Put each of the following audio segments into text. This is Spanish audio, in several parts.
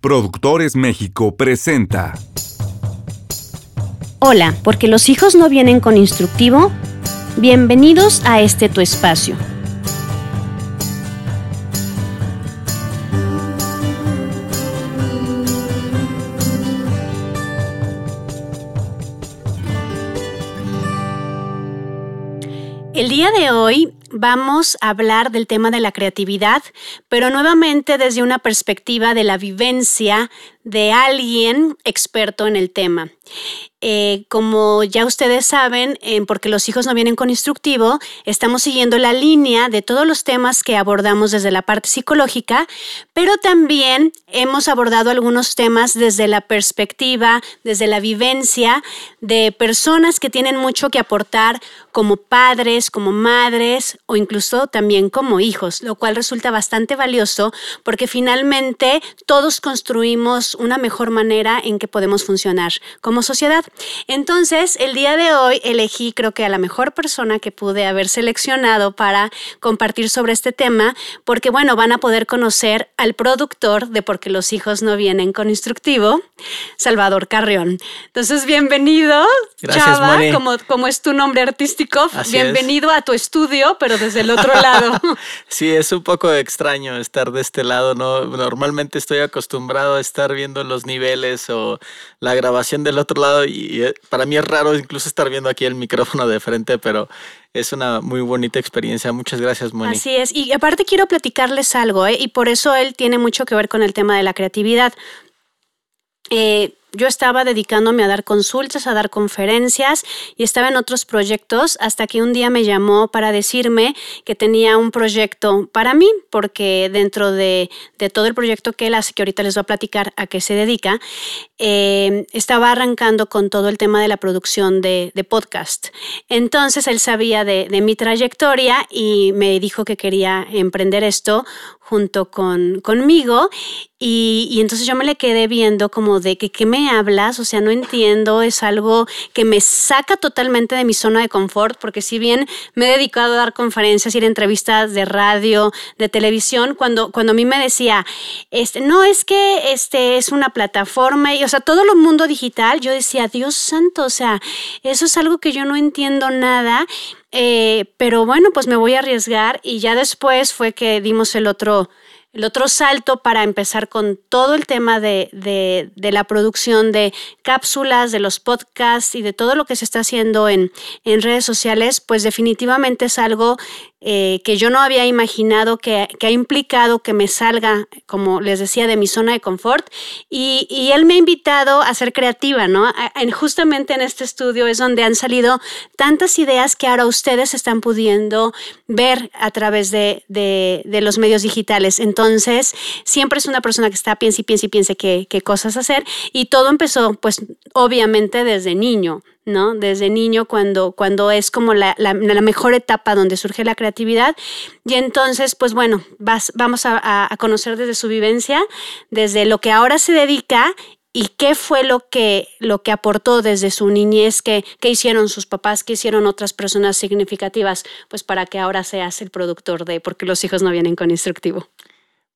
Productores México presenta. Hola, porque los hijos no vienen con instructivo. Bienvenidos a este tu espacio. El día de hoy vamos a hablar del tema de la creatividad, pero nuevamente desde una perspectiva de la vivencia de alguien experto en el tema. Eh, como ya ustedes saben, porque los hijos no vienen con instructivo, estamos siguiendo la línea de todos los temas que abordamos desde la parte psicológica, pero también hemos abordado algunos temas desde la perspectiva, desde la vivencia de personas que tienen mucho que aportar como padres, como madres o incluso también como hijos, lo cual resulta bastante valioso porque finalmente todos construimos una mejor manera en que podemos funcionar como sociedad. Entonces, el día de hoy elegí creo que a la mejor persona que pude haber seleccionado para compartir sobre este tema, porque bueno, van a poder conocer al productor de Porque los hijos no vienen con instructivo, Salvador Carrión. Entonces, bienvenido, Chava, como, como es tu nombre artístico, bienvenido a tu estudio, pero desde el otro lado. sí, es un poco extraño estar de este lado, ¿no? Normalmente estoy acostumbrado a estar viendo los niveles o la grabación del otro lado y y eh, para mí es raro incluso estar viendo aquí el micrófono de frente, pero es una muy bonita experiencia. Muchas gracias, Moni. Así es. Y aparte quiero platicarles algo, ¿eh? y por eso él tiene mucho que ver con el tema de la creatividad. Eh, yo estaba dedicándome a dar consultas, a dar conferencias y estaba en otros proyectos hasta que un día me llamó para decirme que tenía un proyecto para mí, porque dentro de, todo el proyecto que él hace, que ahorita les voy a platicar a qué se dedica, eh, estaba arrancando con todo el tema de la producción de, podcast. Entonces él sabía de, de mi trayectoria y me dijo que quería emprender esto junto con, conmigo. Y, entonces yo me le quedé viendo como de que qué me hablas, o sea, no entiendo, es algo que me saca totalmente de mi zona de confort, porque si bien me he dedicado a dar conferencias, ir a entrevistas de radio, de televisión, cuando, cuando a mí me decía, este, no, es que este es una plataforma, y, o sea, todo lo mundo digital, yo decía, Dios santo, o sea, eso es algo que yo no entiendo nada eh, pero bueno, pues me voy a arriesgar y ya después fue que dimos el otro, el otro salto para empezar con todo el tema de, de, la producción de cápsulas, de los podcasts y de todo lo que se está haciendo en, en redes sociales, pues definitivamente es algo eh, que yo no había imaginado, que, ha implicado que me salga, como les decía, de mi zona de confort. Y, él me ha invitado a ser creativa, ¿no? justamente en este estudio es donde han salido tantas ideas que ahora ustedes están pudiendo ver a través de, los medios digitales. Siempre es una persona que está, piensa y piensa y piensa qué, cosas hacer. Y todo empezó, pues, obviamente desde niño, ¿no? Desde niño, cuando, cuando es como la, mejor etapa donde surge la creatividad. Y entonces, pues bueno, vamos a, conocer desde su vivencia, desde lo que ahora se dedica y qué fue lo que, lo que aportó desde su niñez, qué, qué hicieron sus papás, qué hicieron otras personas significativas, pues para que ahora seas el productor de Porque los hijos no vienen con instructivo.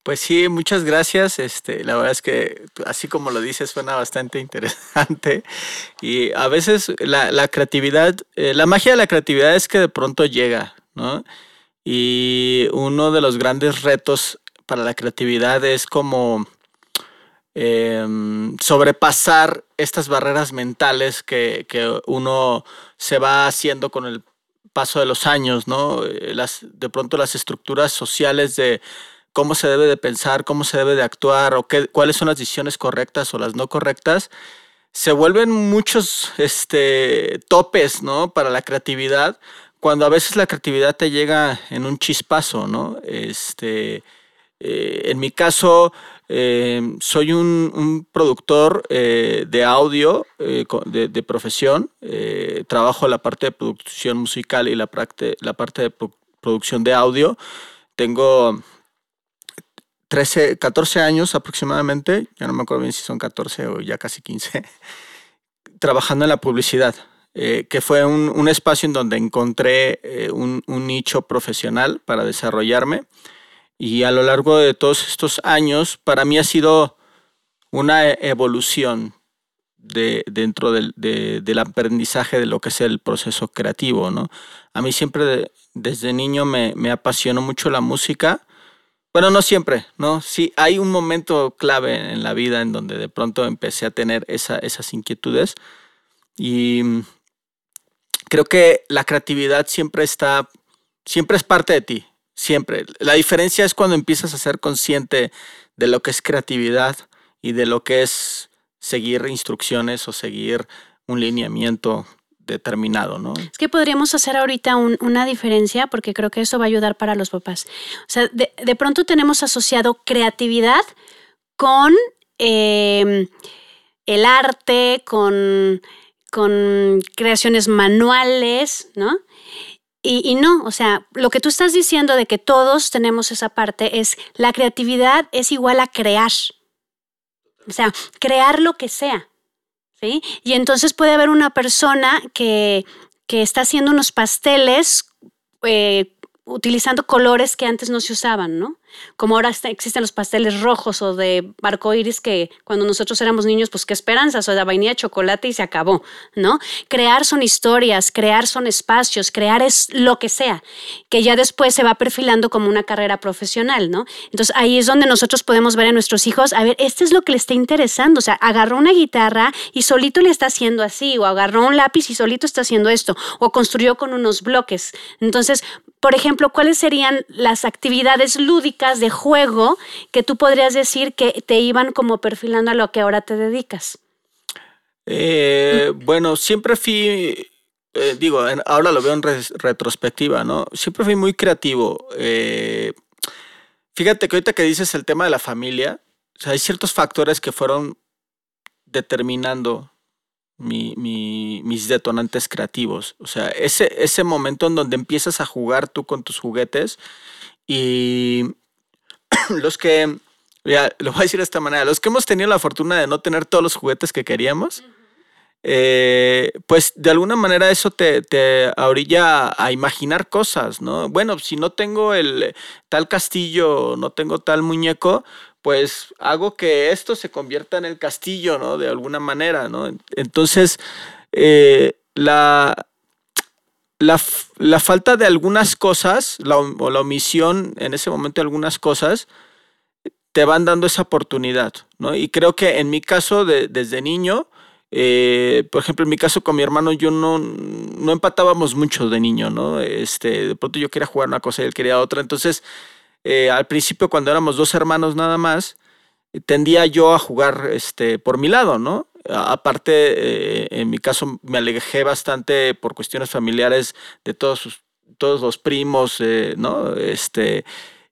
Pues sí, muchas gracias. Este, la verdad es que así como lo dices, suena bastante interesante. Y a veces la, creatividad, eh, la magia de la creatividad es que de pronto llega, ¿no? Y uno de los grandes retos para la creatividad es como em, sobrepasar estas barreras mentales que, que, uno se va haciendo con el paso de los años, ¿no? Eh, las, de pronto las estructuras sociales de cómo se debe de pensar, cómo se debe de actuar o qué, cuáles son las decisiones correctas o las no correctas, se vuelven muchos este, topes ¿no? para la creatividad, cuando a veces la creatividad te llega en un chispazo, ¿no? Este, eh, en mi caso, eh, soy un, productor eh, de audio de, de, profesión. trabajo la parte de producción musical y la, la parte de producción de audio. Tengo 13, 14 años aproximadamente, ya no me acuerdo bien si son 14 o ya casi 15, trabajando en la publicidad, eh, que fue un, espacio en donde encontré eh, un, nicho profesional para desarrollarme. Y a lo largo de todos estos años, para mí ha sido una e, evolución de, dentro del, del, aprendizaje de lo que es el proceso creativo, ¿no? A mí siempre desde niño me, me, apasionó mucho la música. Bueno, no siempre, ¿no? Sí, hay un momento clave en la vida en donde de pronto empecé a tener esa, esas inquietudes y creo que la creatividad siempre está, siempre es parte de ti, siempre. La diferencia es cuando empiezas a ser consciente de lo que es creatividad y de lo que es seguir instrucciones o seguir un lineamiento determinado, ¿no? Es que podríamos hacer ahorita una diferencia porque creo que eso va a ayudar para los papás. O sea, de, pronto tenemos asociado creatividad con em, el arte, con con creaciones manuales, ¿no? Y, no, o sea, lo que tú estás diciendo de que todos tenemos esa parte es la creatividad es igual a crear. O sea, crear lo que sea. ¿Sí? Y entonces puede haber una persona que, que está haciendo unos pasteles eh, utilizando colores que antes no se usaban, ¿no? Como ahora existen los pasteles rojos o de barco iris que cuando nosotros éramos niños, pues qué esperanzas, o de vainilla, chocolate y se acabó, ¿no? Crear son historias, crear son espacios, crear es lo que sea, que ya después se va perfilando como una carrera profesional, ¿no? Entonces ahí es donde nosotros podemos ver a nuestros hijos, a ver, este es lo que le está interesando, o sea, agarró una guitarra y solito le está haciendo así, o agarró un lápiz y solito está haciendo esto, o construyó con unos bloques. Entonces, por ejemplo, ¿cuáles serían las actividades lúdicas de juego que tú podrías decir que te iban como perfilando a lo que ahora te dedicas? Eh, bueno, siempre fui, eh, digo, ahora lo veo en retrospectiva, ¿no? Siempre fui muy creativo. Eh, fíjate que ahorita que dices el tema de la familia, hay ciertos factores que fueron determinando mis detonantes creativos. O sea, ese, ese momento en donde empiezas a jugar tú con tus juguetes y los que, ya, lo voy a decir de esta manera, los que hemos tenido la fortuna de no tener todos los juguetes que queríamos, eh, pues de alguna manera eso te, te orilla a imaginar cosas, ¿no? Bueno, si no tengo el tal castillo, no tengo tal muñeco, pues hago que esto se convierta en el castillo, ¿no? De alguna manera, ¿no? Entonces, eh, la, la, falta de algunas cosas, o la omisión en ese momento de algunas cosas, te van dando esa oportunidad, ¿no? Y creo que en mi caso, desde niño, eh, por ejemplo, en mi caso con mi hermano, yo no, no empatábamos mucho de niño, ¿no? Este, de pronto yo quería jugar una cosa y él quería otra, entonces eh, al principio cuando éramos dos hermanos nada más, tendía yo a jugar este, por mi lado, ¿no? Aparte, eh, en mi caso me alejé bastante por cuestiones familiares de todos, todos los primos, eh, ¿no? Este,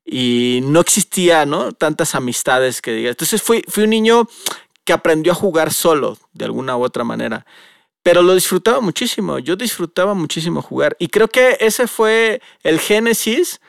y no existía, ¿no? Tantas amistades que diga. Entonces fui, fui un niño que aprendió a jugar solo, de alguna u otra manera. Pero lo disfrutaba muchísimo, yo disfrutaba muchísimo jugar. Y creo que ese fue el génesis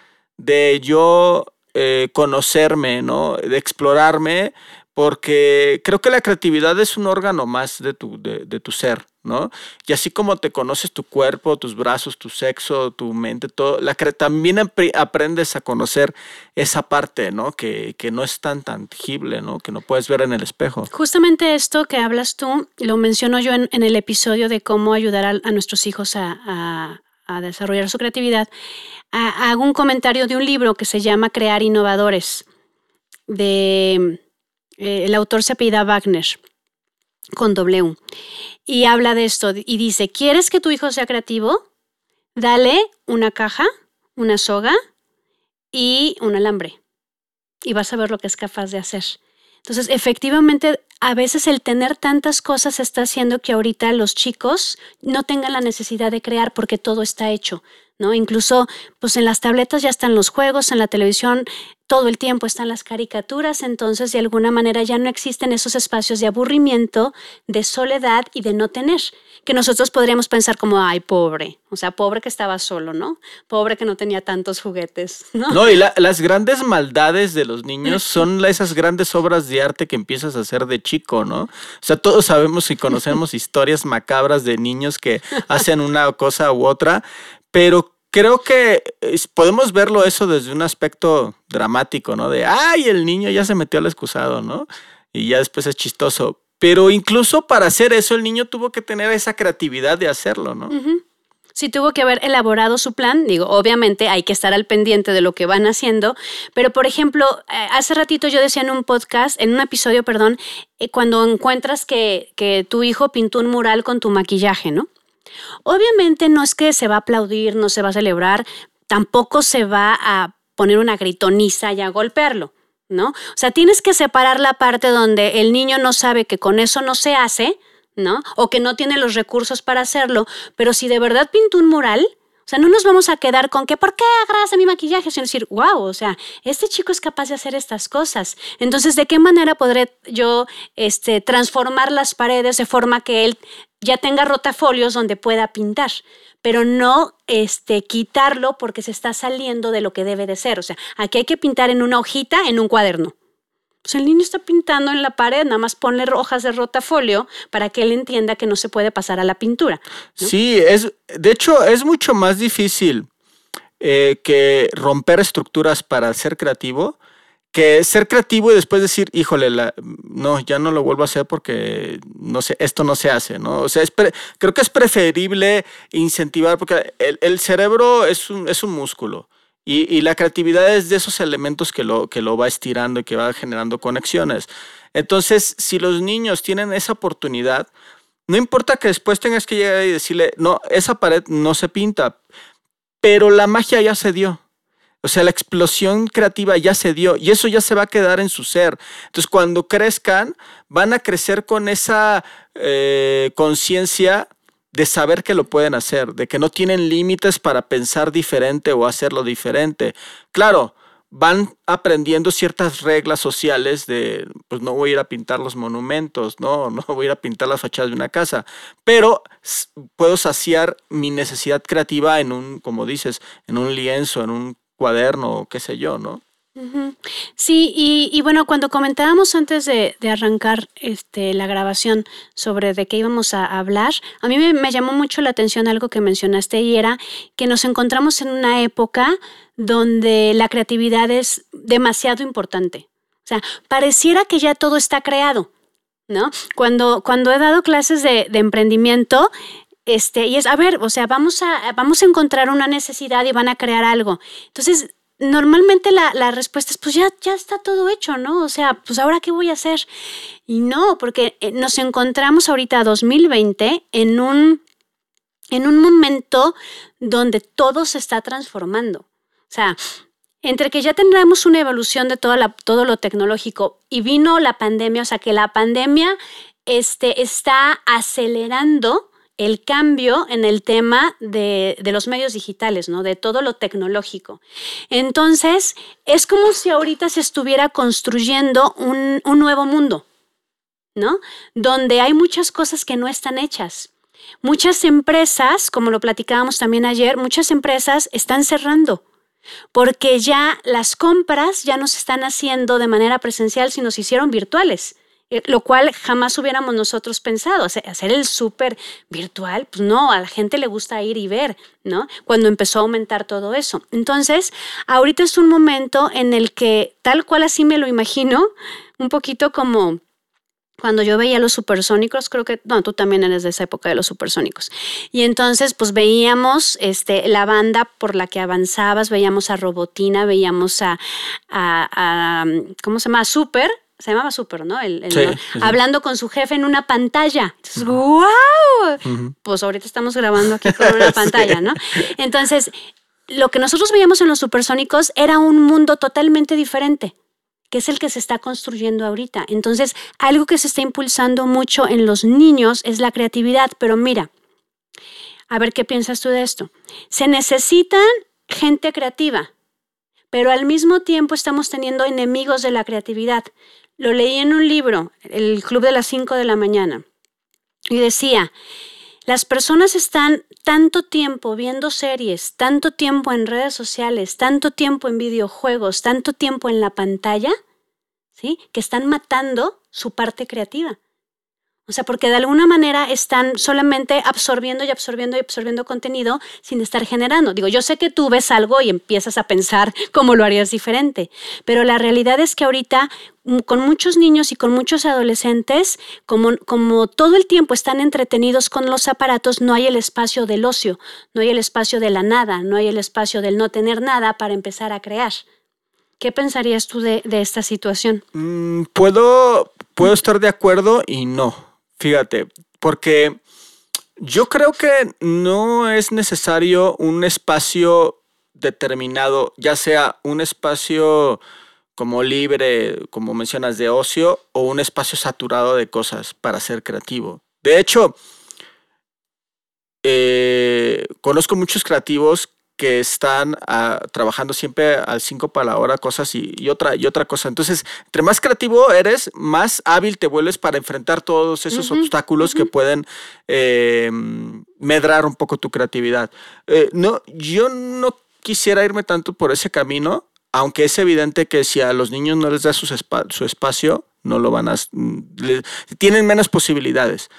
de yo eh, conocerme, ¿no? De explorarme, porque creo que la creatividad es un órgano más de tu, de, tu ser, ¿no? Y así como te conoces tu cuerpo, tus brazos, tu sexo, tu mente, todo, la, también aprendes a conocer esa parte, ¿no? Que, no es tan tangible, ¿no? Que no puedes ver en el espejo. Justamente esto que hablas tú, lo menciono yo en, el episodio de cómo ayudar a, nuestros hijos a desarrollar su creatividad, hago un comentario de un libro que se llama Crear Innovadores, de eh, el autor se apellida Wagner, con W, y habla de esto y dice, ¿quieres que tu hijo sea creativo? Dale una caja, una soga y un alambre, y vas a ver lo que es capaz de hacer. Entonces, efectivamente, a veces el tener tantas cosas está haciendo que ahorita los chicos no tengan la necesidad de crear porque todo está hecho, ¿no? Incluso, pues en las tabletas ya están los juegos, en la televisión todo el tiempo están las caricaturas, entonces de alguna manera ya no existen esos espacios de aburrimiento, de soledad y de no tener, que nosotros podríamos pensar como, ay, pobre, o sea, pobre que estaba solo, ¿no? Pobre que no tenía tantos juguetes, ¿no? No, y las grandes maldades de los niños son esas grandes obras de arte que empiezas a hacer de chico, ¿no? O sea, todos sabemos y conocemos historias macabras de niños que hacen una cosa u otra, pero creo que podemos verlo eso desde un aspecto dramático, ¿no? De, ay, el niño ya se metió al excusado, ¿no? y ya después es chistoso. Pero incluso para hacer eso el niño tuvo que tener esa creatividad de hacerlo, ¿no? Sí tuvo que haber elaborado su plan, digo, obviamente hay que estar al pendiente de lo que van haciendo, pero por ejemplo, eh, hace ratito yo decía en un podcast, en un episodio, perdón, eh, cuando encuentras que, que tu hijo pintó un mural con tu maquillaje, ¿no? Obviamente no es que se va a aplaudir, no se va a celebrar, tampoco se va a poner una gritoniza y a golpearlo. ¿no? O sea, tienes que separar la parte donde el niño no sabe que con eso no se hace, ¿no? O que no tiene los recursos para hacerlo, pero si de verdad pinto un mural, o sea, no nos vamos a quedar con que, ¿por qué agarras mi maquillaje? Sino decir, wow, o sea, este chico es capaz de hacer estas cosas. Entonces, ¿de qué manera podré yo este, transformar las paredes de forma que él ya tenga rotafolios donde pueda pintar? pero no este, quitarlo porque se está saliendo de lo que debe de ser. O sea, aquí hay que pintar en una hojita, en un cuaderno. Pues el niño está pintando en la pared, nada más ponle hojas de rotafolio para que él entienda que no se puede pasar a la pintura. Sí, es, de hecho, es mucho más difícil eh, que romper estructuras para ser creativo que ser creativo y después decir, híjole, no, ya no lo vuelvo a hacer porque no esto no se hace, ¿no? O sea, creo que es preferible incentivar, porque el, cerebro es un, es un músculo y, la creatividad es de esos elementos que lo, que lo va estirando y que va generando conexiones. Entonces, si los niños tienen esa oportunidad, no importa que después tengas que llegar y decirle, no, esa pared no se pinta, pero la magia ya se dio. O sea, la explosión creativa ya se dio y eso ya se va a quedar en su ser. Entonces, cuando crezcan, van a crecer con esa eh, conciencia de saber que lo pueden hacer, de que no tienen límites para pensar diferente o hacerlo diferente. Claro, van aprendiendo ciertas reglas sociales de, pues no voy a ir a pintar los monumentos, no, no voy a ir a pintar las fachadas de una casa, pero puedo saciar mi necesidad creativa en un, como dices, en un lienzo, en un cuaderno, qué sé yo, ¿no? Sí, y, bueno, cuando comentábamos antes de, arrancar este, la grabación sobre de qué íbamos a hablar, a mí me, llamó mucho la atención algo que mencionaste y era que nos encontramos en una época donde la creatividad es demasiado importante. O sea, pareciera que ya todo está creado, ¿no? Cuando, cuando he dado clases de, de emprendimiento, este, y es, a ver, o sea, vamos a, vamos a encontrar una necesidad y van a crear algo. Entonces, normalmente la, respuesta es, pues ya, ya está todo hecho, ¿no? O sea, pues ahora qué voy a hacer. Y no, porque eh, nos encontramos ahorita 2020 en un, en un momento donde todo se está transformando. O sea, entre que ya tendremos una evolución de la, todo lo tecnológico y vino la pandemia, o sea que la pandemia este, está acelerando el cambio en el tema de, los medios digitales, ¿no? De todo lo tecnológico. Entonces, es como si ahorita se estuviera construyendo un, nuevo mundo, ¿no? Donde hay muchas cosas que no están hechas. Muchas empresas, como lo platicábamos también ayer, muchas empresas están cerrando porque ya las compras ya no se están haciendo de manera presencial, sino se hicieron virtuales. Eh, lo cual jamás hubiéramos nosotros pensado. Hacer el súper virtual, pues no, a la gente le gusta ir y ver, ¿no? Cuando empezó a aumentar todo eso. Entonces, ahorita es un momento en el que, tal cual así me lo imagino, un poquito como cuando yo veía los supersónicos, creo que, no, tú también eres de esa época de los supersónicos. Y entonces, pues veíamos este, la banda por la que avanzabas, veíamos a Robotina, veíamos a, a, a ¿cómo se llama? Super, se llamaba Super, ¿no? El, Hablando con su jefe en una pantalla. Entonces, ¡wow! Pues ahorita estamos grabando aquí con una pantalla, ¿no? Entonces, lo que nosotros veíamos en los supersónicos era un mundo totalmente diferente que es el que se está construyendo ahorita. Entonces, algo que se está impulsando mucho en los niños es la creatividad, pero mira, a ver qué piensas tú de esto. Se necesitan gente creativa, pero al mismo tiempo estamos teniendo enemigos de la creatividad. Lo leí en un libro, El Club de las 5 de la mañana, y decía, las personas están tanto tiempo viendo series, tanto tiempo en redes sociales, tanto tiempo en videojuegos, tanto tiempo en la pantalla, ¿sí? que están matando su parte creativa. O sea, porque de alguna manera están solamente absorbiendo y absorbiendo y absorbiendo contenido sin estar generando. Digo, yo sé que tú ves algo y empiezas a pensar cómo lo harías diferente, pero la realidad es que ahorita mm, con muchos niños y con muchos adolescentes, como, como todo el tiempo están entretenidos con los aparatos, no hay el espacio del ocio, no hay el espacio de la nada, no hay el espacio del no tener nada para empezar a crear. ¿Qué pensarías tú de, esta situación? Mm, puedo, puedo estar de acuerdo y no. Fíjate, porque yo creo que no es necesario un espacio determinado, ya sea un espacio como libre, como mencionas, de ocio, o un espacio saturado de cosas para ser creativo. De hecho, eh, conozco muchos creativos que están ah, trabajando siempre al 5 para la hora, cosas y, otra, y otra cosa. Entonces, entre más creativo eres, más hábil te vuelves para enfrentar todos esos obstáculos que pueden em, medrar un poco tu creatividad. Eh, no, yo no quisiera irme tanto por ese camino, aunque es evidente que si a los niños no les da su, su espacio, no lo van a... tienen menos posibilidades.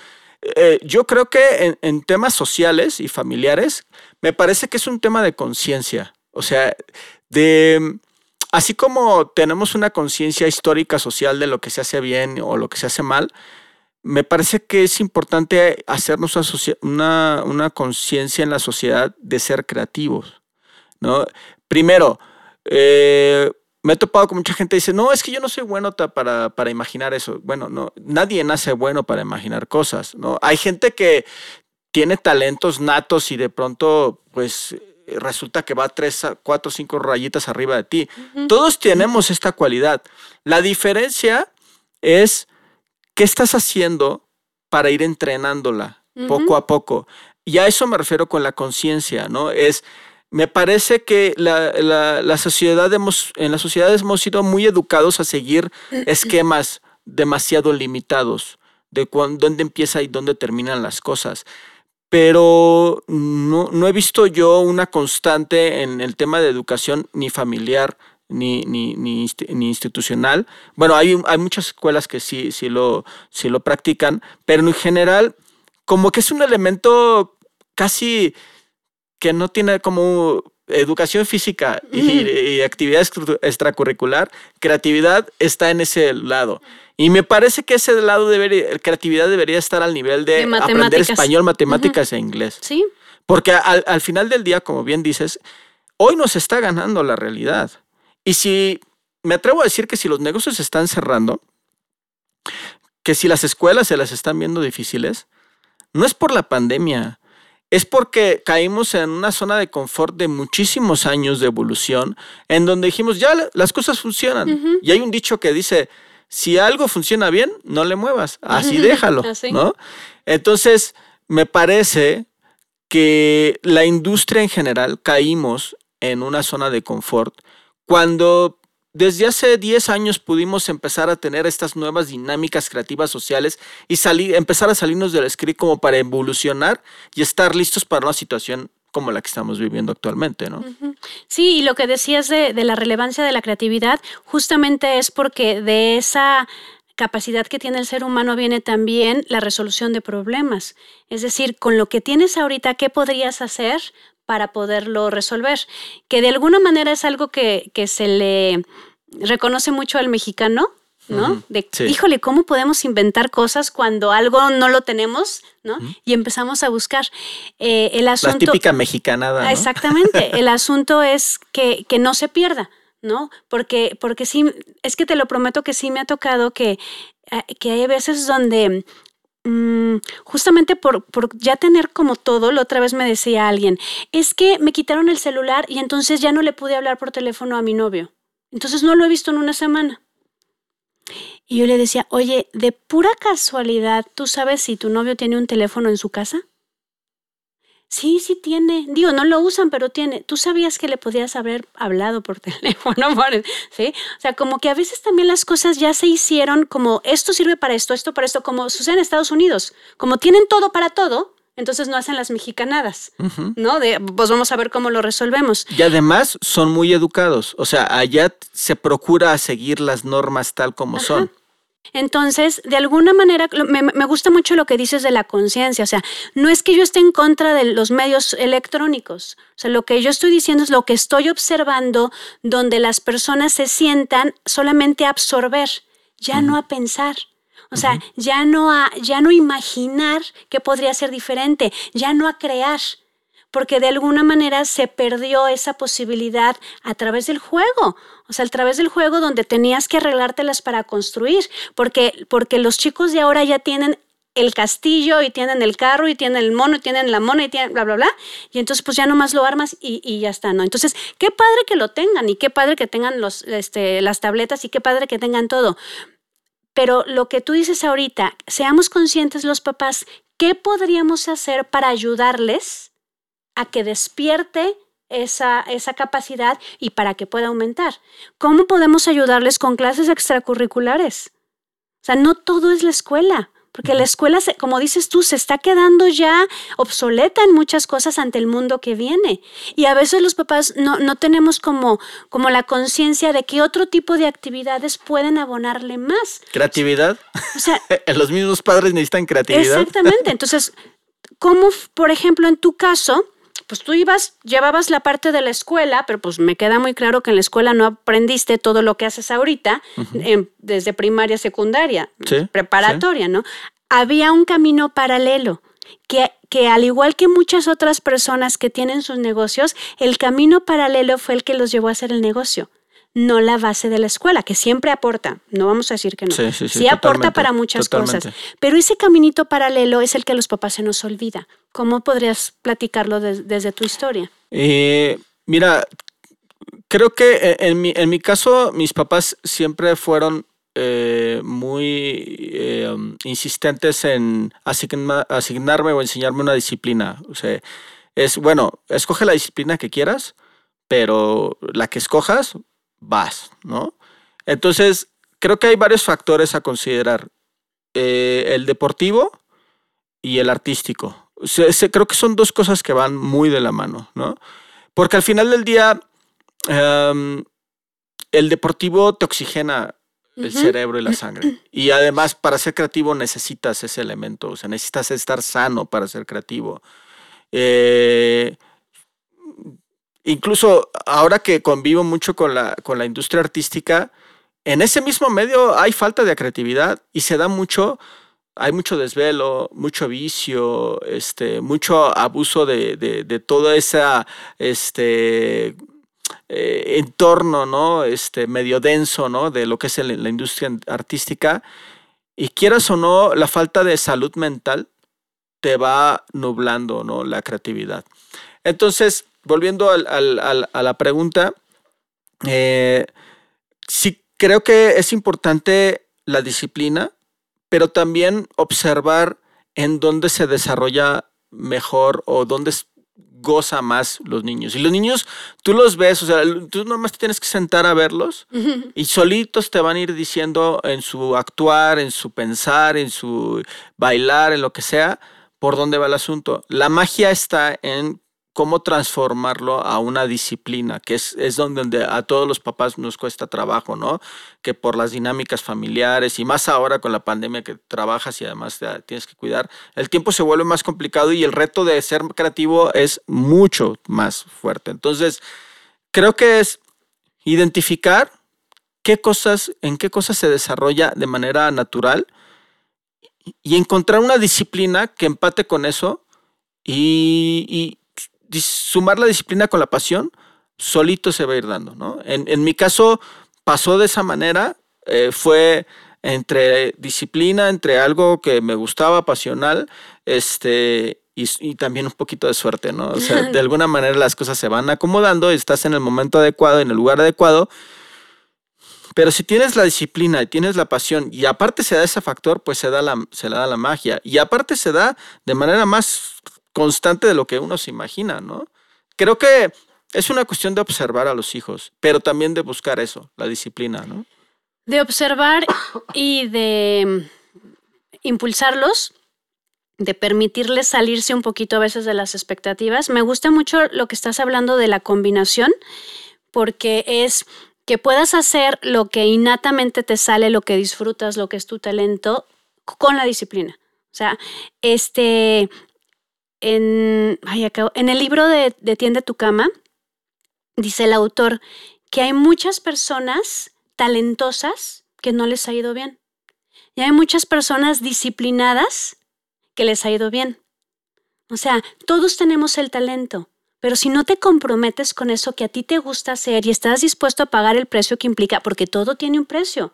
Eh, yo creo que en, temas sociales y familiares, me parece que es un tema de conciencia. O sea, de. Así como tenemos una conciencia histórica social de lo que se hace bien o lo que se hace mal, me parece que es importante hacernos una, una conciencia en la sociedad de ser creativos. ¿no? Primero, eh, me he topado con mucha gente que dice, no, es que yo no soy bueno para, para, imaginar eso. Bueno, no, nadie nace bueno para imaginar cosas, ¿no? Hay gente que tiene talentos natos y de pronto, pues, resulta que va tres, cuatro, cinco rayitas arriba de ti. Todos tenemos esta cualidad. La diferencia es qué estás haciendo para ir entrenándola poco a poco. Y a eso me refiero con la conciencia, ¿no? Es me parece que la, sociedad hemos, en las sociedades hemos sido muy educados a seguir esquemas demasiado limitados de dónde empieza y dónde terminan las cosas. Pero no, he visto yo una constante en el tema de educación ni familiar ni, ni, ni, institucional. Bueno, hay, hay, muchas escuelas que sí, sí, lo, sí lo practican, pero en general como que es un elemento casi que no tiene como educación física y, actividad extracurricular, creatividad está en ese lado. Y me parece que ese lado debería, creatividad debería estar al nivel de, aprender español, matemáticas e inglés. Sí. Porque al, al, final del día, como bien dices, hoy nos está ganando la realidad. Y si, me atrevo a decir que si los negocios se están cerrando, que si las escuelas se las están viendo difíciles, no es por la pandemia, es porque caímos en una zona de confort de muchísimos años de evolución, en donde dijimos, ya las cosas funcionan. Y hay un dicho que dice, si algo funciona bien, no le muevas, así déjalo, ¿no? Entonces, me parece que la industria en general caímos en una zona de confort cuando desde hace 10 años pudimos empezar a tener estas nuevas dinámicas creativas sociales y salir, empezar a salirnos del script como para evolucionar y estar listos para una situación como la que estamos viviendo actualmente, ¿no? Sí, y lo que decías de, de la relevancia de la creatividad justamente es porque de esa capacidad que tiene el ser humano viene también la resolución de problemas. Es decir, con lo que tienes ahorita, ¿qué podrías hacer para poderlo resolver, que de alguna manera es algo que, se le reconoce mucho al mexicano, ¿no? De, híjole, ¿cómo podemos inventar cosas cuando algo no lo tenemos, ¿no? Y empezamos a buscar. Eh, el asunto, La típica mexicanada. ¿no? Exactamente. el asunto es que, que, no se pierda, ¿no? Porque, porque sí, es que te lo prometo que sí me ha tocado que, eh, que hay veces donde Mm, justamente por, ya tener como todo, la otra vez me decía alguien, es que me quitaron el celular y entonces ya no le pude hablar por teléfono a mi novio. Entonces no lo he visto en una semana. Y yo le decía, oye, de pura casualidad, ¿tú sabes si tu novio tiene un teléfono en su casa? Sí, sí tiene. Digo, no lo usan, pero tiene. ¿Tú sabías que le podías haber hablado por teléfono? ¿Sí? O sea, como que a veces también las cosas ya se hicieron como esto sirve para esto, esto para esto, como sucede en Estados Unidos. Como tienen todo para todo, entonces no hacen las mexicanadas, ¿no? De, pues vamos a ver cómo lo resolvemos. Y además son muy educados. O sea, allá se procura seguir las normas tal como son. Entonces, de alguna manera, me, gusta mucho lo que dices de la conciencia. O sea, no es que yo esté en contra de los medios electrónicos. O sea, lo que yo estoy diciendo es lo que estoy observando donde las personas se sientan solamente a absorber, ya no a pensar. O sea, ya, no a, ya no imaginar que podría ser diferente, ya no a crear porque de alguna manera se perdió esa posibilidad a través del juego. O sea, a través del juego donde tenías que arreglártelas para construir, porque, porque los chicos de ahora ya tienen el castillo y tienen el carro y tienen el mono y tienen la mona y tienen bla, bla, bla. Y entonces pues ya nomás lo armas y, y, ya está, ¿no? Entonces, qué padre que lo tengan y qué padre que tengan los, este, las tabletas y qué padre que tengan todo. Pero lo que tú dices ahorita, seamos conscientes los papás, ¿qué podríamos hacer para ayudarles? A que despierte esa, esa, capacidad y para que pueda aumentar. ¿Cómo podemos ayudarles con clases extracurriculares? O sea, no todo es la escuela, porque la escuela, como dices tú, se está quedando ya obsoleta en muchas cosas ante el mundo que viene. Y a veces los papás no, no tenemos como, como la conciencia de que otro tipo de actividades pueden abonarle más. ¿Creatividad? O sea, los mismos padres necesitan creatividad. Exactamente. Entonces, ¿cómo, por ejemplo, en tu caso, pues tú ibas, llevabas la parte de la escuela, pero pues me queda muy claro que en la escuela no aprendiste todo lo que haces ahorita, desde primaria, secundaria, preparatoria, ¿no? Había un camino paralelo. Que, que, al igual que muchas otras personas que tienen sus negocios, el camino paralelo fue el que los llevó a hacer el negocio no la base de la escuela, que siempre aporta, no vamos a decir que no, sí, aporta para muchas cosas, pero ese caminito paralelo es el que a los papás se nos olvida. ¿Cómo podrías platicarlo desde tu historia? Eh, mira, creo que e, en mi, en mi caso mis papás siempre fueron eh, muy eh, um, insistentes en asignarme o enseñarme una disciplina. O sea, es bueno, escoge la disciplina que quieras, pero la que escojas, vas, ¿no? Entonces, creo que hay varios factores a considerar. Eh, el deportivo y el artístico. Creo que son dos cosas que van muy de la mano, ¿no? Porque al final del día, em, el deportivo te oxigena el cerebro y la sangre. Y además, para ser creativo necesitas ese elemento, o sea, necesitas estar sano para ser creativo. Eh, incluso ahora que convivo mucho con la, con la industria artística, en ese mismo medio hay falta de creatividad y se da mucho, hay mucho desvelo, mucho vicio, este, mucho abuso de, de, todo ese este, eh, entorno, ¿no? Este, medio denso, ¿no? De lo que es la industria artística. Y quieras o no, la falta de salud mental te va nublando, ¿no? La creatividad. Entonces, volviendo a la pregunta, eh, sí creo que es importante la disciplina, pero también observar en dónde se desarrolla mejor o dónde goza más los niños. Y los niños, tú los ves, o sea, tú nomás te tienes que sentar a verlos y solitos te van a ir diciendo en su actuar, en su pensar, en su bailar, en lo que sea, por dónde va el asunto. La magia está en cómo transformarlo a una disciplina, que es, es donde, a todos los papás nos cuesta trabajo, ¿no? Que por las dinámicas familiares y más ahora con la pandemia que trabajas y además tienes que cuidar, el tiempo se vuelve más complicado y el reto de ser creativo es mucho más fuerte. Entonces, creo que es identificar qué cosas, en qué cosas se desarrolla de manera natural y encontrar una disciplina que empate con eso y, sumar la disciplina con la pasión, solito se va a ir dando, ¿no? En, mi caso pasó de esa manera, eh, fue entre disciplina, entre algo que me gustaba, pasional, este, y, también un poquito de suerte, ¿no? O sea, de alguna manera las cosas se van acomodando, estás en el momento adecuado, en el lugar adecuado, pero si tienes la disciplina y tienes la pasión y aparte se da ese factor, pues se da la, se da la magia. Y aparte se da de manera más constante de lo que uno se imagina, ¿no? Creo que es una cuestión de observar a los hijos, pero también de buscar eso, la disciplina, ¿no? De observar y de impulsarlos, de permitirles salirse un poquito a veces de las expectativas. Me gusta mucho lo que estás hablando de la combinación, porque es que puedas hacer lo que innatamente te sale, lo que disfrutas, lo que es tu talento, con la disciplina. O sea, este, en, en el libro de, de Tiende tu cama, dice el autor que hay muchas personas talentosas que no les ha ido bien. Y hay muchas personas disciplinadas que les ha ido bien. O sea, todos tenemos el talento, pero si no te comprometes con eso que a ti te gusta hacer y estás dispuesto a pagar el precio que implica, porque todo tiene un precio.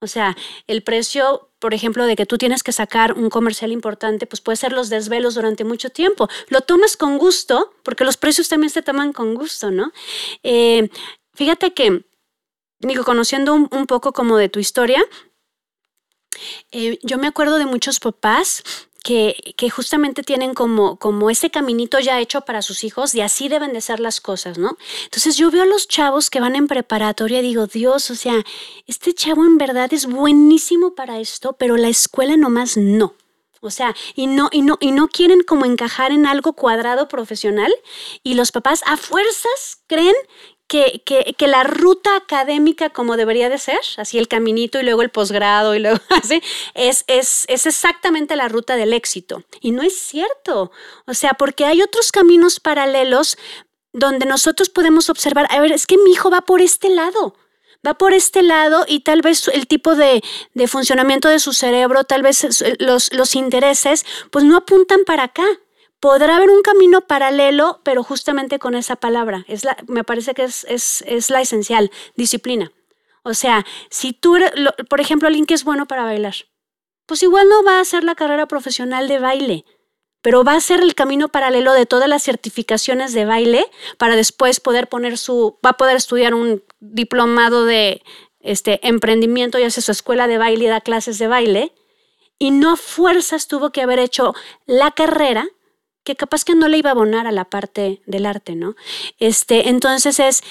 O sea, el precio, por ejemplo, de que tú tienes que sacar un comercial importante, pues puede ser los desvelos durante mucho tiempo. Lo tomas con gusto, porque los precios también se toman con gusto, ¿no? Eh, fíjate que, digo, conociendo un, poco como de tu historia, eh, yo me acuerdo de muchos papás que, justamente tienen como, como ese caminito ya hecho para sus hijos y así deben de ser las cosas, ¿no? Entonces yo veo a los chavos que van en preparatoria y digo, Dios, o sea, este chavo en verdad es buenísimo para esto, pero la escuela nomás no. O sea, y no, y no, y no quieren como encajar en algo cuadrado profesional y los papás a fuerzas creen que, que, la ruta académica como debería de ser, así el caminito y luego el posgrado y luego así, es, es, es exactamente la ruta del éxito. Y no es cierto. O sea, porque hay otros caminos paralelos donde nosotros podemos observar, a ver, es que mi hijo va por este lado va por este lado y tal vez el tipo de, de funcionamiento de su cerebro, tal vez los, los, intereses, pues no apuntan para acá podrá haber un camino paralelo, pero justamente con esa palabra. Es la, me parece que es, es, es la esencial, disciplina. O sea, si tú, por ejemplo, alguien que es bueno para bailar, pues igual no va a hacer la carrera profesional de baile, pero va a ser el camino paralelo de todas las certificaciones de baile para después poder poner su, va a poder estudiar un diplomado de este, emprendimiento y hace su escuela de baile y da clases de baile. Y no fuerzas tuvo que haber hecho la carrera que capaz que no le iba a abonar a la parte del arte, ¿no? Este, entonces es,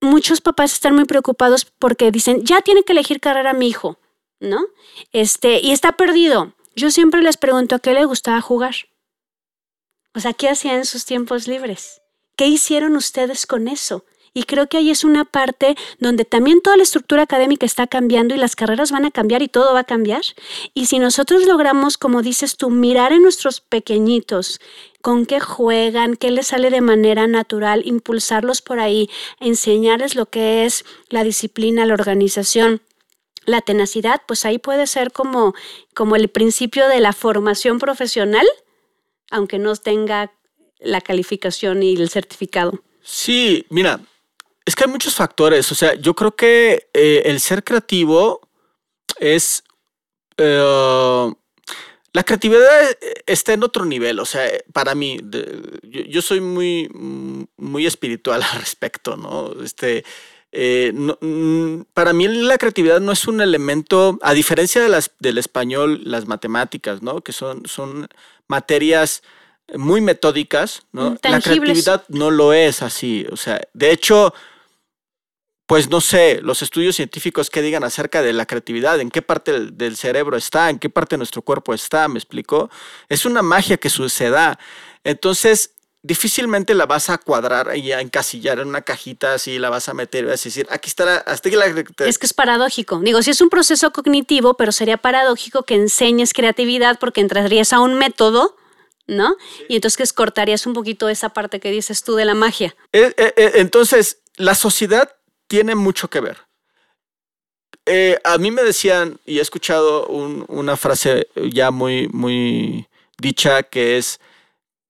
muchos papás están muy preocupados porque dicen, ya tiene que elegir carrera mi hijo, ¿no? Este, y está perdido. Yo siempre les pregunto a qué le gustaba jugar. O sea, ¿qué hacían en sus tiempos libres? ¿Qué hicieron ustedes con eso? Y creo que ahí es una parte donde también toda la estructura académica está cambiando y las carreras van a cambiar y todo va a cambiar. Y si nosotros logramos, como dices tú, mirar en nuestros pequeñitos, con qué juegan, qué les sale de manera natural, impulsarlos por ahí, enseñarles lo que es la disciplina, la organización, la tenacidad, pues ahí puede ser como, como el principio de la formación profesional, aunque no tenga la calificación y el certificado. Sí, mira, es que hay muchos factores. O sea, yo creo que eh, el ser creativo es. Eh, la creatividad está en otro nivel. O sea, para mí, yo, soy muy, muy espiritual al respecto, ¿no? Este. Eh, mm, para mí la creatividad no es un elemento, a diferencia de las, del español, las matemáticas, ¿no? Que son, son materias muy metódicas, ¿no? La creatividad no lo es así. O sea, de hecho, pues no sé, los estudios científicos que digan acerca de la creatividad, en qué parte del, cerebro está, en qué parte de nuestro cuerpo está, me explicó. Es una magia que suceda. Entonces, difícilmente la vas a cuadrar y a encasillar en una cajita así, la vas a meter y vas a decir, aquí está hasta que la... Es que es paradójico. Digo, sí es un proceso cognitivo, pero sería paradójico que enseñes creatividad porque entrarías a un método ¿no? Y entonces cortarías un poquito esa parte que dices tú de la magia. Eh, eh, eh, entonces, la sociedad tiene mucho que ver. Eh, a mí me decían, y he escuchado una frase ya muy, muy dicha, que es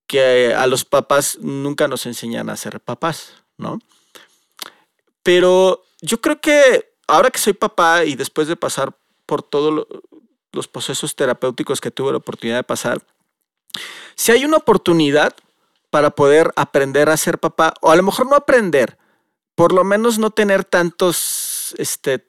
que a los papás nunca nos enseñan a ser papás, ¿no? Pero yo creo que ahora que soy papá y después de pasar por todos los procesos terapéuticos que tuve la oportunidad de pasar, si hay una oportunidad para poder aprender a ser papá, o a lo mejor no aprender, por lo menos no tener tantos este,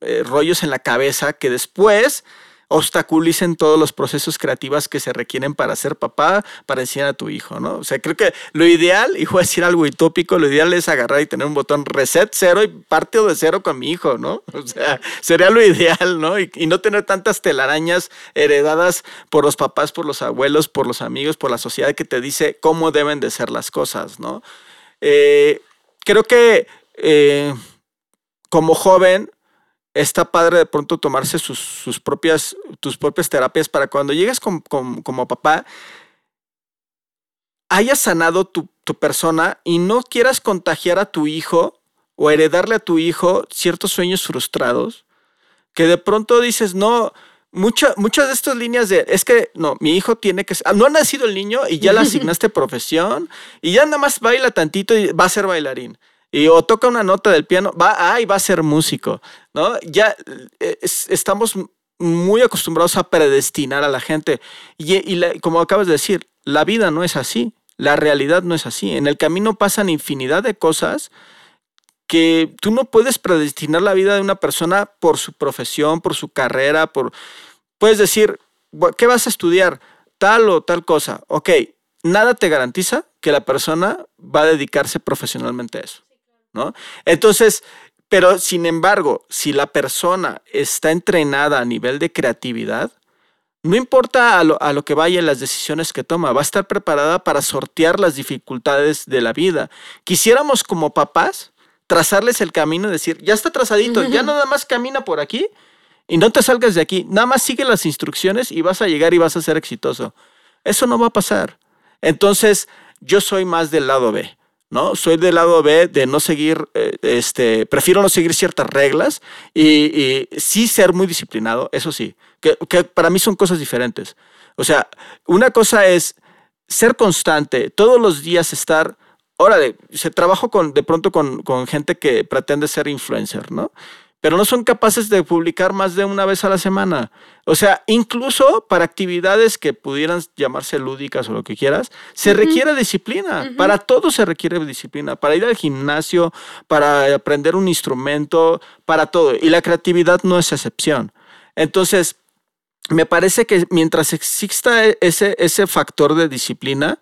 eh, rollos en la cabeza que después obstaculicen todos los procesos creativos que se requieren para ser papá, para enseñar a tu hijo, ¿no? O sea, creo que lo ideal, y voy decir algo utópico, lo ideal es agarrar y tener un botón reset cero y parte de cero con mi hijo, ¿no? O sea, sería lo ideal, ¿no? Y, y no tener tantas telarañas heredadas por los papás, por los abuelos, por los amigos, por la sociedad que te dice cómo deben de ser las cosas, ¿no? Eh, creo que eh, como joven, está padre de pronto tomarse sus, propias, tus propias terapias para cuando llegues como papá, hayas sanado tu, tu persona y no quieras contagiar a tu hijo o heredarle a tu hijo ciertos sueños frustrados, que de pronto dices, no, muchas de estas líneas de, es que no, mi hijo tiene que, no ha nacido el niño y ya le asignaste profesión y ya nada más baila tantito y va a ser bailarín. Y o toca una nota del piano, va, ah, y va a ser músico, ¿no? Ya eh, estamos muy acostumbrados a predestinar a la gente. Y, como acabas de decir, la vida no es así, la realidad no es así. En el camino pasan infinidad de cosas que tú no puedes predestinar la vida de una persona por su profesión, por su carrera, por... Puedes decir, ¿qué vas a estudiar? Tal o tal cosa. Ok, nada te garantiza que la persona va a dedicarse profesionalmente a eso, ¿no? Entonces, pero sin embargo, si la persona está entrenada a nivel de creatividad, no importa a lo, a lo, que vaya las decisiones que toma, va a estar preparada para sortear las dificultades de la vida. Quisiéramos como papás trazarles el camino y decir, ya está trazadito, ya nada más camina por aquí y no te salgas de aquí, nada más sigue las instrucciones y vas a llegar y vas a ser exitoso. Eso no va a pasar. Entonces, yo soy más del lado B. ¿no? Soy del lado B de no seguir, eh, este, prefiero no seguir ciertas reglas y, sí ser muy disciplinado, eso sí, que, que, para mí son cosas diferentes. O sea, una cosa es ser constante, todos los días estar órale, se trabajo con, de pronto con, gente que pretende ser influencer, ¿no? Pero no son capaces de publicar más de una vez a la semana. O sea, incluso para actividades que pudieran llamarse lúdicas o lo que quieras, se requiere disciplina. Para todo se requiere disciplina. Para ir al gimnasio, para aprender un instrumento, para todo. Y la creatividad no es excepción. Entonces, me parece que mientras exista ese, ese factor de disciplina,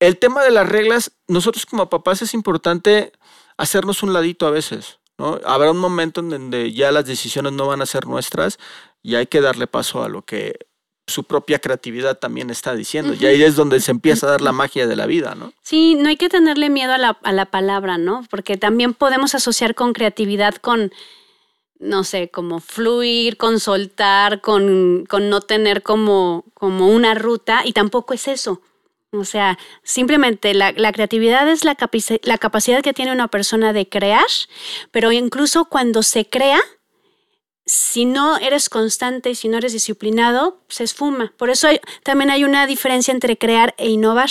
el tema de las reglas, nosotros como papás es importante hacernos un ladito a veces, ¿no? Habrá un momento en donde ya las decisiones no van a ser nuestras y hay que darle paso a lo que su propia creatividad también está diciendo. Y ahí es donde se empieza a dar la magia de la vida, ¿no? Sí, no hay que tenerle miedo a la, a la palabra, ¿no? Porque también podemos asociar con creatividad con, no sé, como fluir, con soltar, con, con no tener como, como una ruta, y tampoco es eso. O sea, simplemente la, creatividad es la, la capacidad que tiene una persona de crear, pero incluso cuando se crea, si no eres constante y si no eres disciplinado, se esfuma. Por eso también hay una diferencia entre crear e innovar.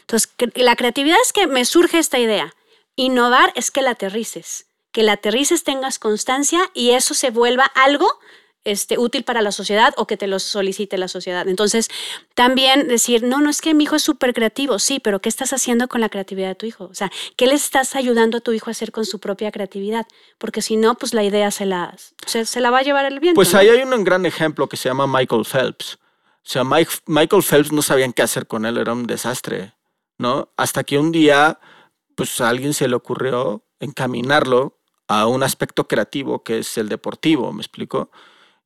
Entonces, la creatividad es que me surge esta idea. Innovar es que la aterrices, que la aterrices, tengas constancia y eso se vuelva algo este, útil para la sociedad o que te lo solicite la sociedad. Entonces, también decir, no, no es que mi hijo es súper creativo, sí, pero ¿qué estás haciendo con la creatividad de tu hijo? O sea, ¿qué le estás ayudando a tu hijo a hacer con su propia creatividad? Porque si no, pues la idea se la, se, la va a llevar el viento. Pues ahí hay un gran ejemplo que se llama Michael Phelps. O sea, Michael Phelps no sabían qué hacer con él, era un desastre, ¿no? Hasta que un día, pues a alguien se le ocurrió encaminarlo a un aspecto creativo que es el deportivo, ¿me explico?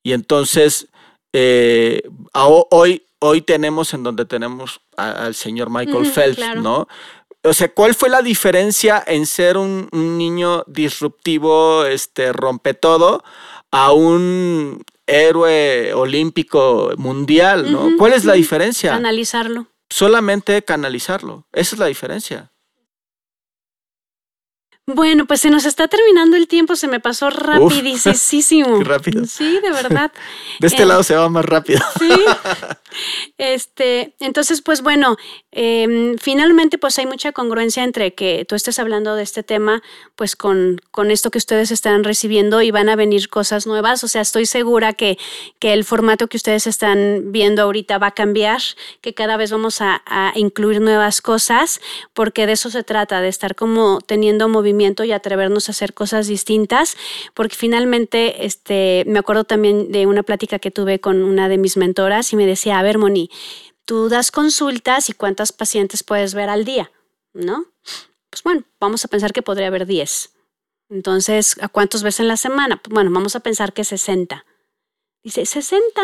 Y entonces, eh, hoy, hoy tenemos en donde tenemos al señor Michael Phelps, ¿no? O sea, ¿cuál fue la diferencia en ser un, niño disruptivo, este, rompe todo, a un héroe olímpico mundial, ¿no? ¿Cuál es la diferencia? Canalizarlo. Solamente canalizarlo. Esa es la diferencia. Bueno, pues se nos está terminando el tiempo, se me pasó rapidísimo. Rápido. Sí, de verdad. De este lado se va más rápido. Sí. Este, entonces, pues bueno, em, finalmente pues hay mucha congruencia entre que tú estés hablando de este tema, pues con, con esto que ustedes están recibiendo y van a venir cosas nuevas. O sea, estoy segura que, que el formato que ustedes están viendo ahorita va a cambiar, que cada vez vamos a, a incluir nuevas cosas, porque de eso se trata, de estar como teniendo movimiento y atrevernos a hacer cosas distintas, porque finalmente este, me acuerdo también de una plática que tuve con una de mis mentoras y me decía, a ver, Moni, tú das consultas y cuántas pacientes puedes ver al día, ¿no? Pues bueno, vamos a pensar que podría haber 10. Entonces, ¿a cuántos ves en la semana? Pues bueno, vamos a pensar que 60. Dice, 60.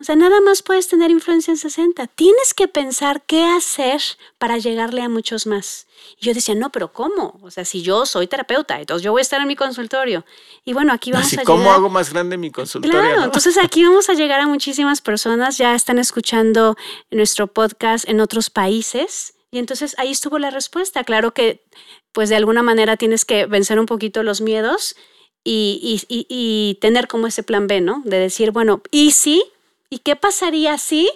O sea, nada más puedes tener influencia en 60. Tienes que pensar qué hacer para llegarle a muchos más. Y yo decía, no, pero ¿cómo? O sea, si yo soy terapeuta, entonces yo voy a estar en mi consultorio. Y bueno, aquí vamos Así, a ¿Cómo llegar- hago más grande mi consultorio? Claro, no? entonces aquí vamos a llegar a muchísimas personas, ya están escuchando nuestro podcast en otros países. Y entonces ahí estuvo la respuesta. Claro que, pues de alguna manera tienes que vencer un poquito los miedos y, y- y- y tener como ese plan B, ¿no? De decir, bueno, ¿y si? ¿Y qué pasaría si?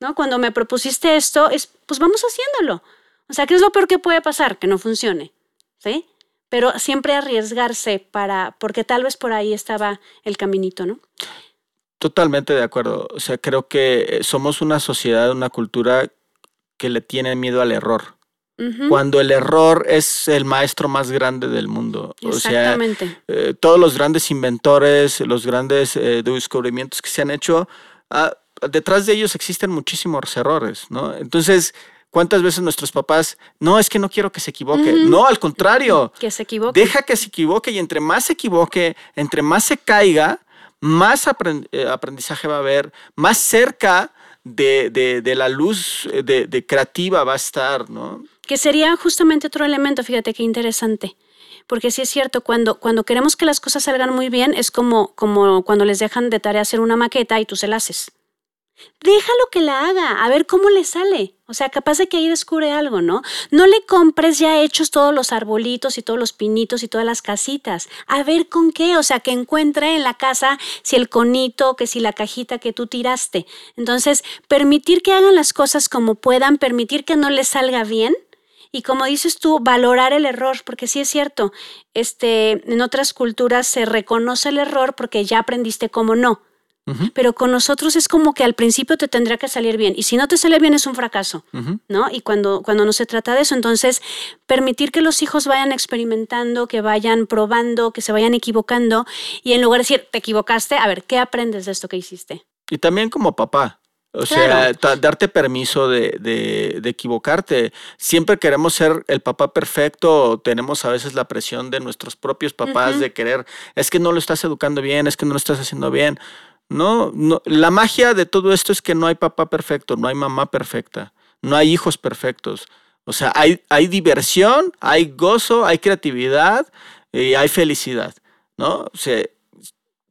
¿No? Cuando me propusiste esto, es, pues vamos haciéndolo. O sea, ¿qué es lo peor que puede pasar? Que no funcione, ¿sí? Pero siempre arriesgarse para, porque tal vez por ahí estaba el caminito, ¿no? Totalmente de acuerdo. O sea, creo que eh, somos una sociedad, una cultura que le tiene miedo al error. Cuando el error es el maestro más grande del mundo. O sea, Exactamente. eh, todos los grandes inventores, los grandes eh, descubrimientos que se han hecho, ah, detrás de ellos existen muchísimos errores, ¿no? Entonces, ¿cuántas veces nuestros papás, no, es que no quiero que se equivoque? No, al contrario, que se equivoque. deja que se equivoque y entre más se equivoque, entre más se caiga, más eh, aprendizaje va a haber, más cerca de, de- de la luz eh, de, de creativa va a estar, ¿no? Que sería justamente otro elemento, fíjate qué interesante. Porque sí es cierto, cuando, cuando queremos que las cosas salgan muy bien, es como, como cuando les dejan de tarea hacer una maqueta y tú se la haces. Déjalo que la haga, a ver cómo le sale. O sea, capaz de que ahí descubre algo, ¿no? No le compres ya hechos todos los arbolitos y todos los pinitos y todas las casitas. A ver con qué, o sea, que encuentre en la casa si el conito, que si la cajita que tú tiraste. Entonces, permitir que hagan las cosas como puedan, permitir que no les salga bien. Y como dices tú, valorar el error, porque sí es cierto, este, en otras culturas se reconoce el error porque ya aprendiste cómo no. Pero con nosotros es como que al principio te tendrá que salir bien. Y si no te sale bien es un fracaso. ¿no? Y cuando, cuando no se trata de eso, entonces permitir que los hijos vayan experimentando, que vayan probando, que se vayan equivocando. Y en lugar de decir, te equivocaste, a ver, ¿qué aprendes de esto que hiciste? Y también como papá. O sea, Claro. darte permiso de, de- de equivocarte. Siempre queremos ser el papá perfecto, o tenemos a veces la presión de nuestros propios papás de querer, es que no lo estás educando bien, es que no lo estás haciendo bien. No, no, la magia de todo esto es que no hay papá perfecto, no hay mamá perfecta, no hay hijos perfectos. O sea, hay, hay diversión, hay gozo, hay creatividad y hay felicidad, ¿no? O sea,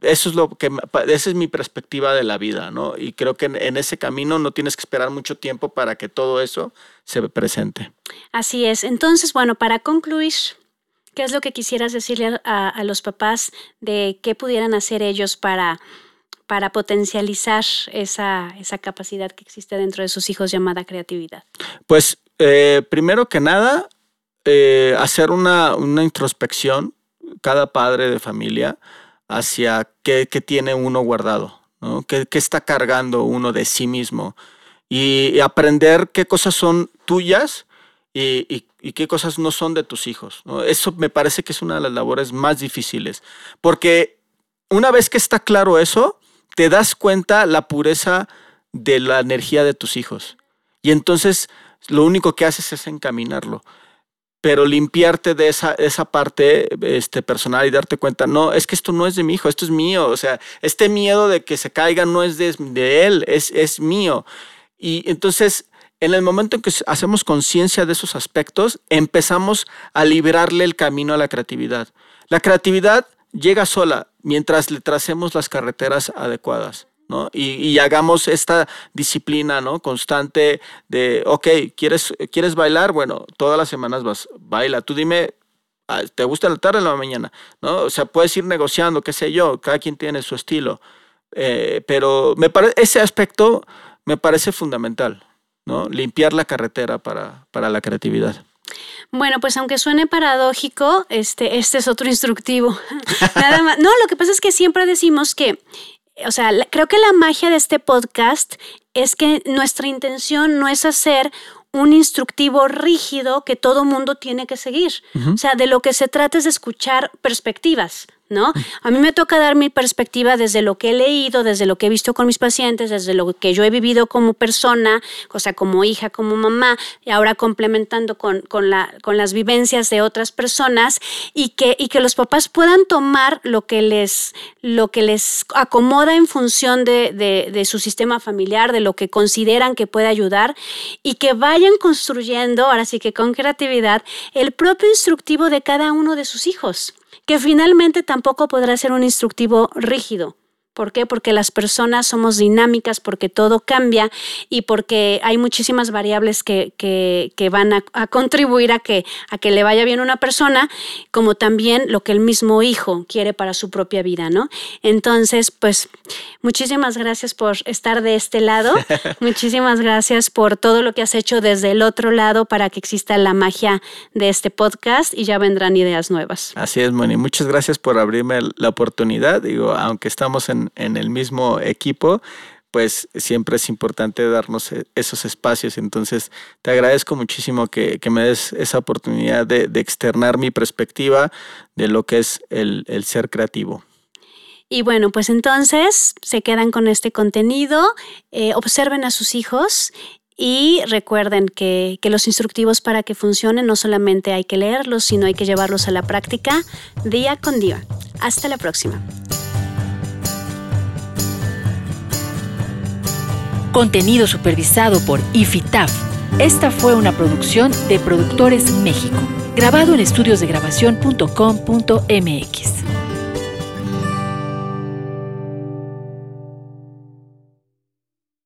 eso es lo que esa es mi perspectiva de la vida, ¿no? Y creo que en, en ese camino no tienes que esperar mucho tiempo para que todo eso se presente. Así es. Entonces, bueno, para concluir, ¿qué es lo que quisieras decirle a, a los papás de qué pudieran hacer ellos para, para potencializar esa, esa capacidad que existe dentro de sus hijos llamada creatividad? Pues eh, primero que nada, eh, hacer una, una introspección, cada padre de familia, hacia qué, tiene uno guardado, ¿no? ¿Qué, está cargando uno de sí mismo? Y, aprender qué cosas son tuyas y, qué cosas no son de tus hijos. Eso me parece que es una de las labores más difíciles, porque una vez que está claro eso, te das cuenta la pureza de la energía de tus hijos. Y entonces lo único que haces es encaminarlo. Pero limpiarte de esa, esa parte este, personal y darte cuenta, no, es que esto no es de mi hijo, esto es mío. O sea, este miedo de que se caiga no es de, de él, es, es mío. Y entonces, en el momento en que hacemos conciencia de esos aspectos, empezamos a liberarle el camino a la creatividad. La creatividad llega sola mientras le tracemos las carreteras adecuadas. Y, hagamos esta disciplina ¿no? constante de, ok, ¿quieres, ¿quieres bailar? Bueno, todas las semanas vas, baila. Tú dime, ah, ¿te gusta la tarde o la mañana? ¿no? O sea, puedes ir negociando, qué sé yo, cada quien tiene su estilo. Eh, pero me pare- ese aspecto me parece fundamental, ¿no? Limpiar la carretera para, para la creatividad. Bueno, pues aunque suene paradójico, este, este es otro instructivo. Nada más. No, lo que pasa es que siempre decimos que, o sea, la- creo que la magia de este podcast es que nuestra intención no es hacer un instructivo rígido que todo mundo tiene que seguir. O sea, de lo que se trata es de escuchar perspectivas, ¿no? A mí me toca dar mi perspectiva desde lo que he leído, desde lo que he visto con mis pacientes, desde lo que yo he vivido como persona, o sea, como hija, como mamá, y ahora complementando con, con, la, con las vivencias de otras personas y que, y que los papás puedan tomar lo que les, lo que les acomoda en función de, de, de su sistema familiar, de lo que consideran que puede ayudar y que vayan construyendo, ahora sí que con creatividad, el propio instructivo de cada uno de sus hijos que finalmente tampoco podrá ser un instructivo rígido. ¿Por qué? Porque las personas somos dinámicas, porque todo cambia y porque hay muchísimas variables que, que, van a, a, contribuir a que, a que le vaya bien a una persona, como también lo que el mismo hijo quiere para su propia vida, ¿no? Entonces, pues, muchísimas gracias por estar de este lado, muchísimas gracias por todo lo que has hecho desde el otro lado para que exista la magia de este podcast y ya vendrán ideas nuevas. Así es, Moni. Muchas gracias por abrirme la oportunidad. Digo, aunque estamos en en, el mismo equipo, pues siempre es importante darnos e, esos espacios. Entonces, te agradezco muchísimo que, me des esa oportunidad de, externar mi perspectiva de lo que es el, ser creativo. Y bueno, pues entonces se quedan con este contenido, eh, observen a sus hijos y recuerden que, que, los instructivos para que funcionen no solamente hay que leerlos, sino hay que llevarlos a la práctica día con día. Hasta la próxima. Contenido supervisado por IFITAF. Esta fue una producción de Productores México, grabado en estudiosdegrabación.com.mx.